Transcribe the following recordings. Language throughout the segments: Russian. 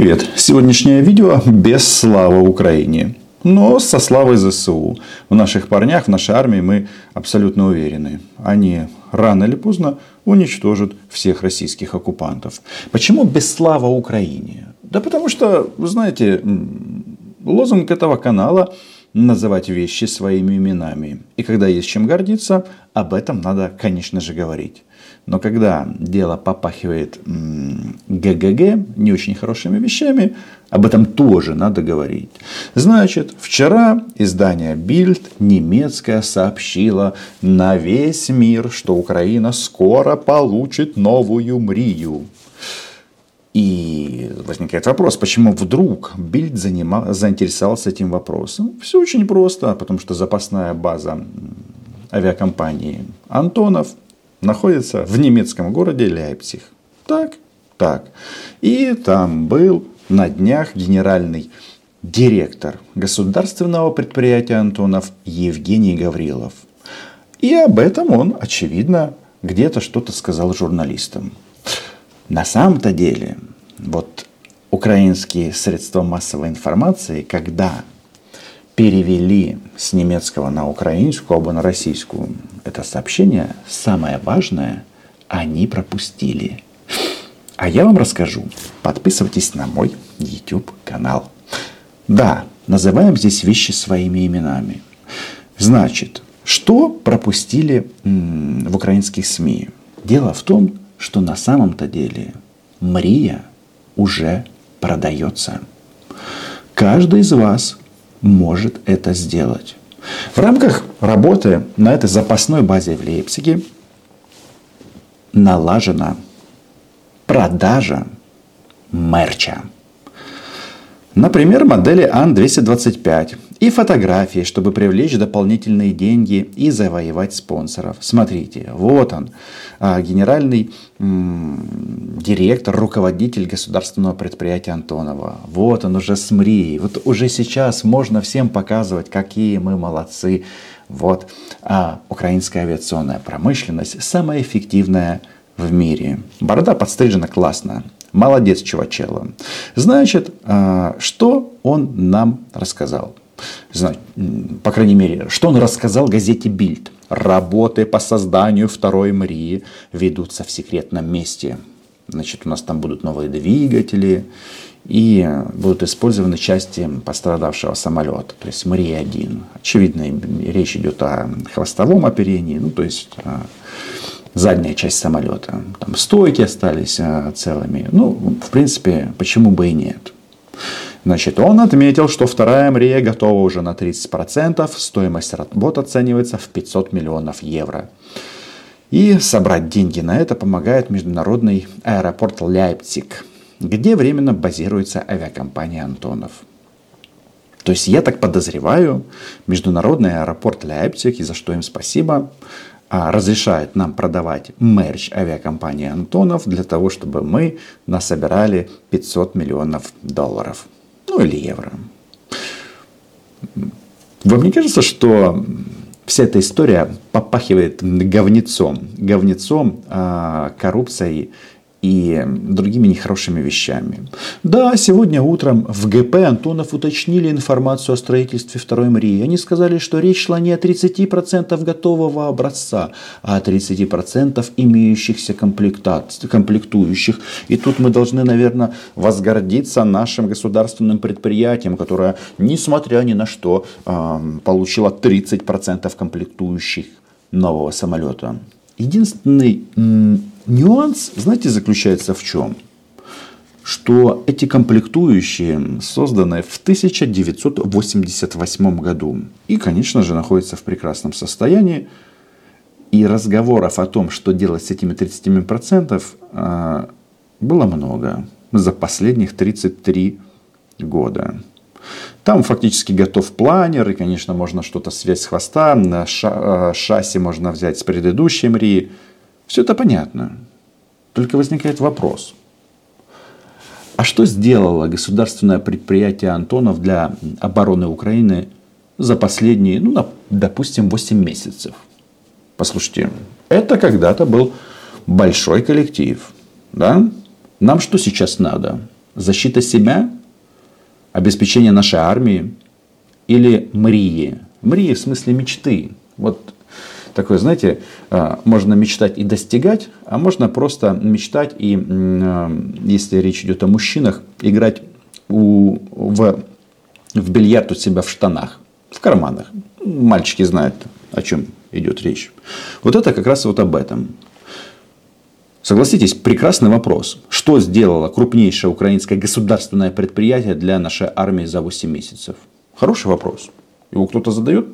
Привет! Сегодняшнее видео без славы Украине. Но со славой ЗСУ. В наших парнях, в нашей армии мы абсолютно уверены. Они рано или поздно уничтожат всех российских оккупантов. Почему без славы Украине? Да потому что, вы знаете, лозунг этого канала называть вещи своими именами. И когда есть чем гордиться, об этом надо, конечно же, говорить. Но когда дело попахивает ГГГ, не очень хорошими вещами, об этом тоже надо говорить. Значит, вчера издание Bild немецкое сообщило на весь мир, что Украина скоро получит новую Мрию. И возникает вопрос, почему вдруг Бильд занимал, заинтересовался этим вопросом? Все очень просто, потому что запасная база авиакомпании Антонов находится в немецком городе Лейпциг. Так, так. И там был на днях генеральный директор государственного предприятия Антонов Евгений Гаврилов. И об этом он, очевидно, где-то что-то сказал журналистам. На самом-то деле, вот украинские средства массовой информации, когда перевели с немецкого на украинскую, оба на российскую это сообщение, самое важное, они пропустили. А я вам расскажу. Подписывайтесь на мой YouTube канал. Да, называем здесь вещи своими именами. Значит, что пропустили в украинских СМИ? Дело в том, что на самом-то деле Мрия уже продается. Каждый из вас может это сделать. В рамках работы на этой запасной базе в Лейпциге налажена продажа мерча. Например, модели Ан-225 и фотографии, чтобы привлечь дополнительные деньги и завоевать спонсоров. Смотрите, вот он, а, генеральный директор, руководитель государственного предприятия Антонова. Вот он уже с МРИ. Вот уже сейчас можно всем показывать, какие мы молодцы. Вот а украинская авиационная промышленность самая эффективная в мире. Борода подстрижена классно. Молодец, чувачело. Значит, а, что он нам рассказал? По крайней мере, что он рассказал газете «Бильд». Работы по созданию второй Марии ведутся в секретном месте. Значит, у нас там будут новые двигатели и будут использованы части пострадавшего самолета, то есть Мария-1. Очевидно, речь идет о хвостовом оперении, ну, то есть а, задняя часть самолета. Там стойки остались а, целыми. Ну, в принципе, почему бы и нет. Значит, он отметил, что вторая Мрия готова уже на 30%, стоимость работ оценивается в 500 миллионов евро. И собрать деньги на это помогает международный аэропорт Лейпциг, где временно базируется авиакомпания «Антонов». То есть я так подозреваю, международный аэропорт Лейпциг, и за что им спасибо, а, разрешает нам продавать мерч авиакомпании «Антонов» для того, чтобы мы насобирали 500 миллионов долларов или евро. Вам не кажется, что вся эта история попахивает говнецом, говнецом, а, коррупцией и другими нехорошими вещами. Да, сегодня утром в ГП Антонов уточнили информацию о строительстве второй Мрии. Они сказали, что речь шла не о 30% готового образца, а о 30% имеющихся комплектующих. И тут мы должны, наверное, возгордиться нашим государственным предприятием, которое, несмотря ни на что, получило 30% комплектующих нового самолета. Единственный Нюанс, знаете, заключается в чем? Что эти комплектующие созданы в 1988 году. И, конечно же, находятся в прекрасном состоянии. И разговоров о том, что делать с этими 30%, а, было много за последних 33 года. Там фактически готов планер, и, конечно, можно что-то связь с хвоста, на а, шасси можно взять с предыдущей МРИ. Все это понятно. Только возникает вопрос. А что сделало государственное предприятие Антонов для обороны Украины за последние, ну, допустим, 8 месяцев? Послушайте, это когда-то был большой коллектив. Да? Нам что сейчас надо? Защита себя? Обеспечение нашей армии? Или мрии? Мрии в смысле мечты. Вот такое, знаете, а, можно мечтать и достигать, а можно просто мечтать и, а, если речь идет о мужчинах, играть у, в, в бильярд у себя в штанах, в карманах. Мальчики знают, о чем идет речь. Вот это как раз вот об этом. Согласитесь, прекрасный вопрос. Что сделало крупнейшее украинское государственное предприятие для нашей армии за 8 месяцев? Хороший вопрос. Его кто-то задает?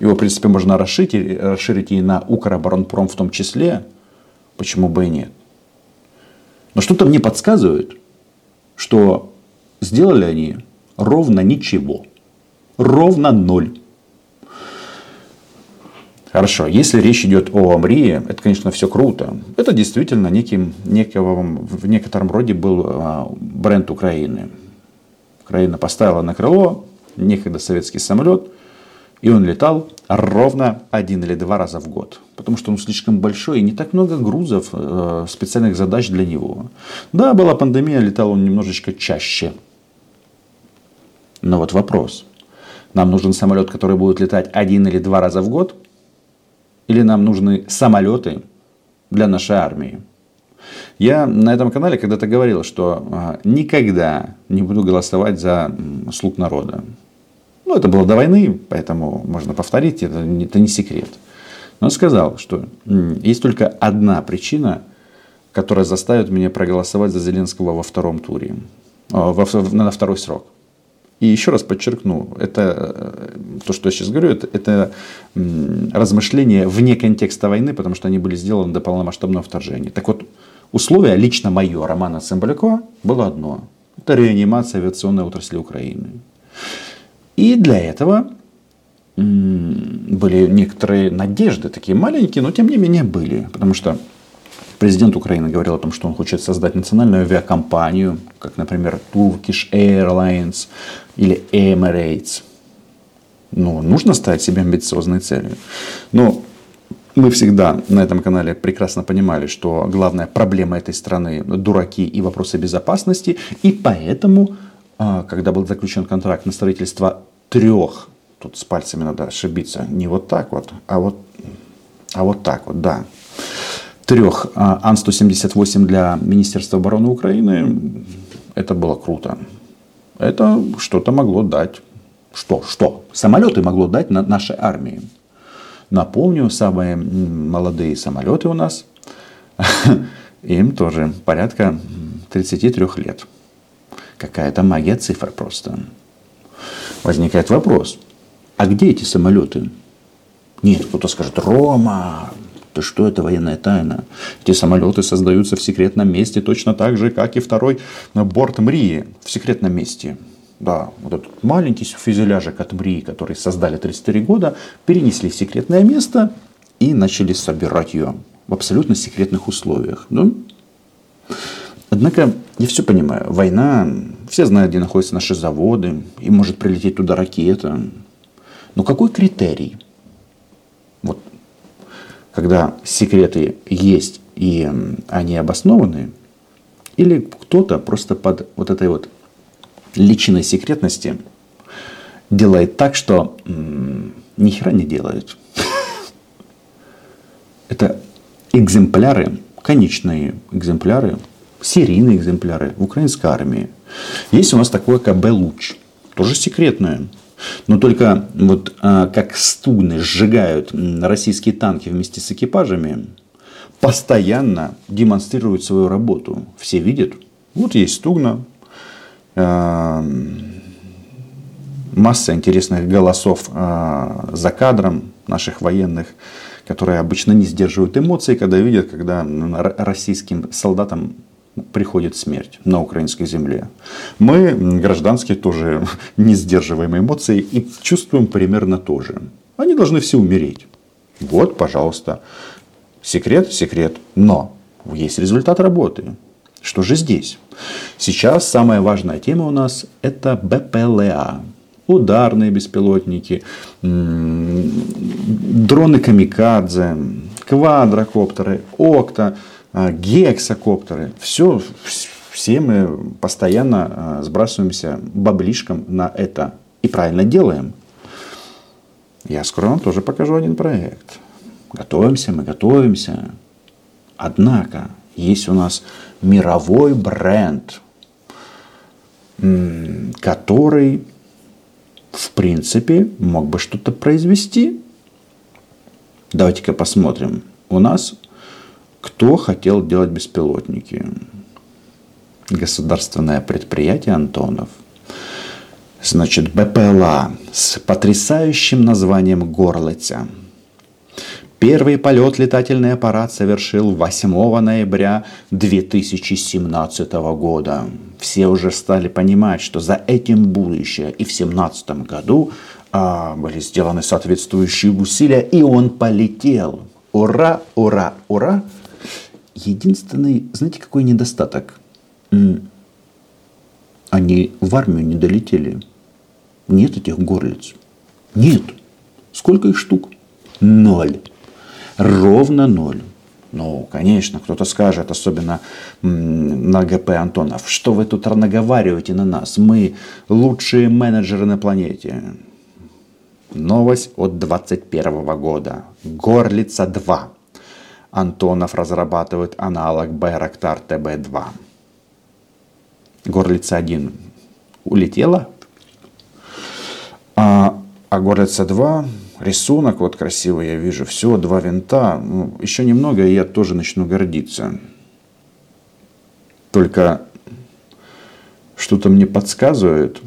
Его, в принципе, можно расширить, расширить и на Укроборонпром в том числе. Почему бы и нет? Но что-то мне подсказывает, что сделали они ровно ничего. Ровно ноль. Хорошо, если речь идет о Амрии, это, конечно, все круто. Это действительно неким, некого, в некотором роде был а, бренд Украины. Украина поставила на крыло некогда советский самолет, и он летал ровно один или два раза в год. Потому что он слишком большой и не так много грузов, э, специальных задач для него. Да, была пандемия, летал он немножечко чаще. Но вот вопрос. Нам нужен самолет, который будет летать один или два раза в год? Или нам нужны самолеты для нашей армии? Я на этом канале когда-то говорил, что а, никогда не буду голосовать за слуг народа. Ну, это было до войны, поэтому можно повторить, это, это не секрет. Но сказал, что есть только одна причина, которая заставит меня проголосовать за Зеленского во втором туре, а, на второй срок. И еще раз подчеркну, это э, то, что я сейчас говорю, это, это размышления вне контекста войны, потому что они были сделаны до полномасштабного вторжения. Так вот, условие лично мое, Романа Цымбалякова, было одно. Это реанимация авиационной отрасли Украины. И для этого были некоторые надежды, такие маленькие, но тем не менее были. Потому что Президент Украины говорил о том, что он хочет создать национальную авиакомпанию, как, например, Turkish Airlines или Emirates. Ну, нужно ставить себе амбициозные цели. Но мы всегда на этом канале прекрасно понимали, что главная проблема этой страны – дураки и вопросы безопасности. И поэтому, когда был заключен контракт на строительство трех, тут с пальцами надо ошибиться, не вот так вот, а вот, а вот так вот, да, трех а, Ан-178 для Министерства обороны Украины, это было круто. Это что-то могло дать. Что? Что? Самолеты могло дать на нашей армии. Напомню, самые молодые самолеты у нас, им тоже порядка 33 лет. Какая-то магия цифр просто. Возникает вопрос, а где эти самолеты? Нет, кто-то скажет, Рома, да что это военная тайна? Эти самолеты создаются в секретном месте точно так же, как и второй борт Мрии в секретном месте. Да, вот этот маленький фюзеляжик от Мрии, который создали 33 года, перенесли в секретное место и начали собирать ее в абсолютно секретных условиях. Ну, Однако, я все понимаю, война, все знают, где находятся наши заводы, и может прилететь туда ракета. Но какой критерий? Вот когда секреты есть и они обоснованы, или кто-то просто под вот этой вот личиной секретности делает так, что м- ни хера не делает. Это экземпляры, конечные экземпляры, серийные экземпляры украинской армии. Есть у нас такое КБ «Луч», тоже секретное. Но только вот а, как стугны сжигают российские танки вместе с экипажами, постоянно демонстрируют свою работу. Все видят, вот есть стугна, а, масса интересных голосов а, за кадром наших военных, которые обычно не сдерживают эмоций, когда видят, когда российским солдатам приходит смерть на украинской земле. Мы, гражданские, тоже не сдерживаем эмоции и чувствуем примерно то же. Они должны все умереть. Вот, пожалуйста. Секрет, секрет. Но есть результат работы. Что же здесь? Сейчас самая важная тема у нас это БПЛА. Ударные беспилотники, дроны камикадзе, квадрокоптеры, окта – а, гексакоптеры, все, все мы постоянно сбрасываемся баблишком на это. И правильно делаем. Я скоро вам тоже покажу один проект. Готовимся, мы готовимся. Однако, есть у нас мировой бренд, который, в принципе, мог бы что-то произвести. Давайте-ка посмотрим. У нас кто хотел делать беспилотники? Государственное предприятие Антонов. Значит, БПЛА с потрясающим названием «Горлица». Первый полет летательный аппарат совершил 8 ноября 2017 года. Все уже стали понимать, что за этим будущее. И в 2017 году а, были сделаны соответствующие усилия, и он полетел. Ура, ура, ура. Единственный, знаете, какой недостаток? Они в армию не долетели. Нет этих горлиц. Нет. Сколько их штук? Ноль ровно ноль. Ну, конечно, кто-то скажет, особенно на ГП Антонов, что вы тут наговариваете на нас, мы лучшие менеджеры на планете. Новость от 2021 года. Горлица 2. Антонов разрабатывает аналог Байрактар ТБ-2. Горлица 1 улетела, а, а Горлица 2 рисунок вот красивый я вижу, все, два винта. Ну, еще немного, и я тоже начну гордиться. Только что-то мне подсказывает,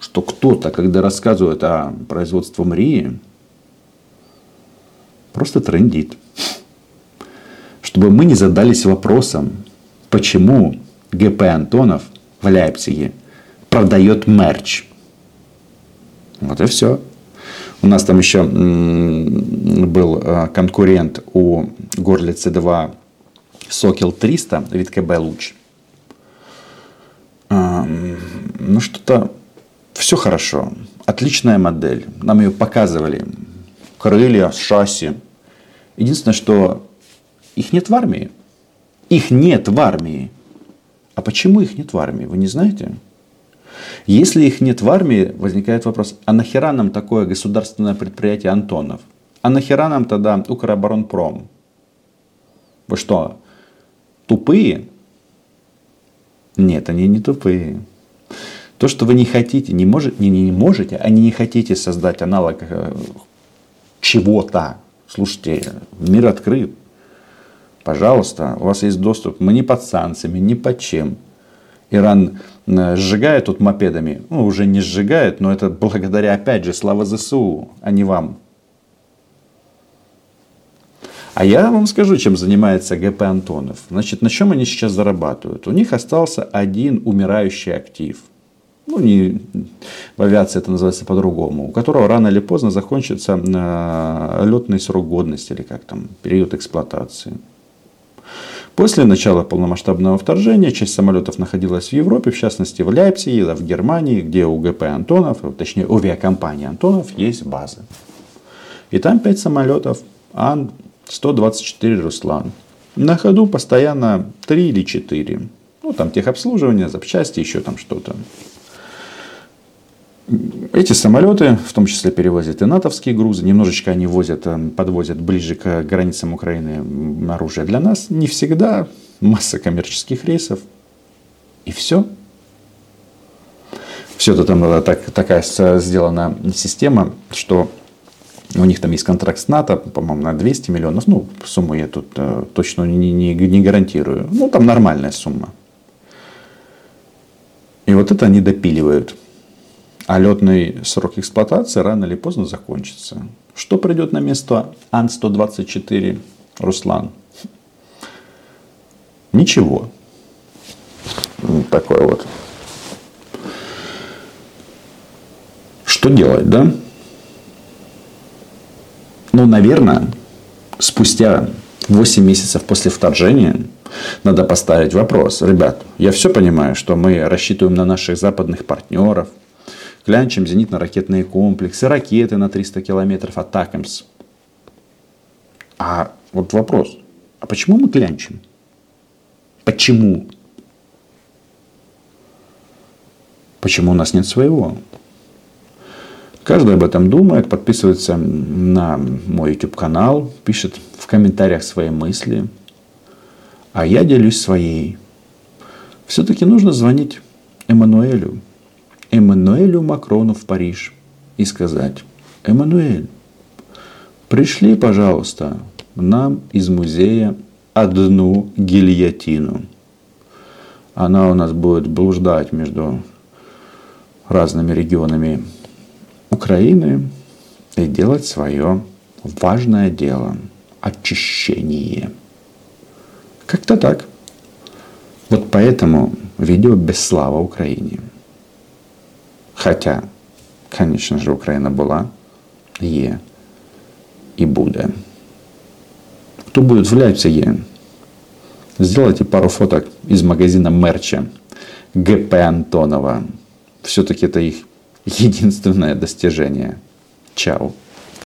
что кто-то, когда рассказывает о производстве МРИИ, просто трендит. Чтобы мы не задались вопросом, почему ГП Антонов в Лейпциге продает мерч. Вот и все. У нас там еще был э, конкурент у Горлицы 2 Сокел 300, вид КБ Луч. Ну что-то все хорошо. Отличная модель. Нам ее показывали. Крылья, шасси. Единственное, что их нет в армии. Их нет в армии. А почему их нет в армии, вы не знаете? Если их нет в армии, возникает вопрос, а нахера нам такое государственное предприятие Антонов? А нахера нам тогда Укроборонпром? Вы что, тупые? Нет, они не тупые. То, что вы не хотите, не можете, не, не можете, они не хотите создать аналог э, чего-то. Слушайте, мир открыт. Пожалуйста, у вас есть доступ. Мы не под санкциями, ни под чем. Иран э, сжигает тут мопедами, ну, уже не сжигает, но это благодаря, опять же, слава ЗСУ, а не вам. А я вам скажу, чем занимается ГП Антонов. Значит, на чем они сейчас зарабатывают? У них остался один умирающий актив. Ну, не, в авиации это называется по-другому. У которого рано или поздно закончится э, летный срок годности, или как там, период эксплуатации. После начала полномасштабного вторжения часть самолетов находилась в Европе, в частности в Лейпциге, в Германии, где у ГП Антонов, точнее у авиакомпании Антонов есть базы. И там 5 самолетов Ан-124 Руслан. На ходу постоянно 3 или 4. Ну, там техобслуживание, запчасти, еще там что-то. Эти самолеты, в том числе, перевозят и натовские грузы. Немножечко они возят, э, подвозят ближе к границам Украины оружие для нас. Не всегда. Масса коммерческих рейсов. И все. Все это там была так, такая сделана система, что у них там есть контракт с НАТО, по-моему, на 200 миллионов. Ну, сумму я тут э, точно не, не, не гарантирую. Ну, там нормальная сумма. И вот это они допиливают а летный срок эксплуатации рано или поздно закончится. Что придет на место Ан-124 Руслан? Ничего. Такое вот. Что делать, да? Ну, наверное, спустя 8 месяцев после вторжения надо поставить вопрос. Ребят, я все понимаю, что мы рассчитываем на наших западных партнеров, клянчим зенитно-ракетные комплексы, ракеты на 300 километров, атакамс. А вот вопрос, а почему мы клянчим? Почему? Почему у нас нет своего? Каждый об этом думает, подписывается на мой YouTube канал, пишет в комментариях свои мысли. А я делюсь своей. Все-таки нужно звонить Эммануэлю, Эммануэлю Макрону в Париж и сказать, Эммануэль, пришли, пожалуйста, нам из музея одну гильотину. Она у нас будет блуждать между разными регионами Украины и делать свое важное дело – очищение. Как-то так. Вот поэтому видео без слава Украине. Хотя, конечно же, Украина была, є и буде. Кто будет в Лейпциге, сделайте пару фоток из магазина мерча ГП Антонова. Все-таки это их единственное достижение. Чао.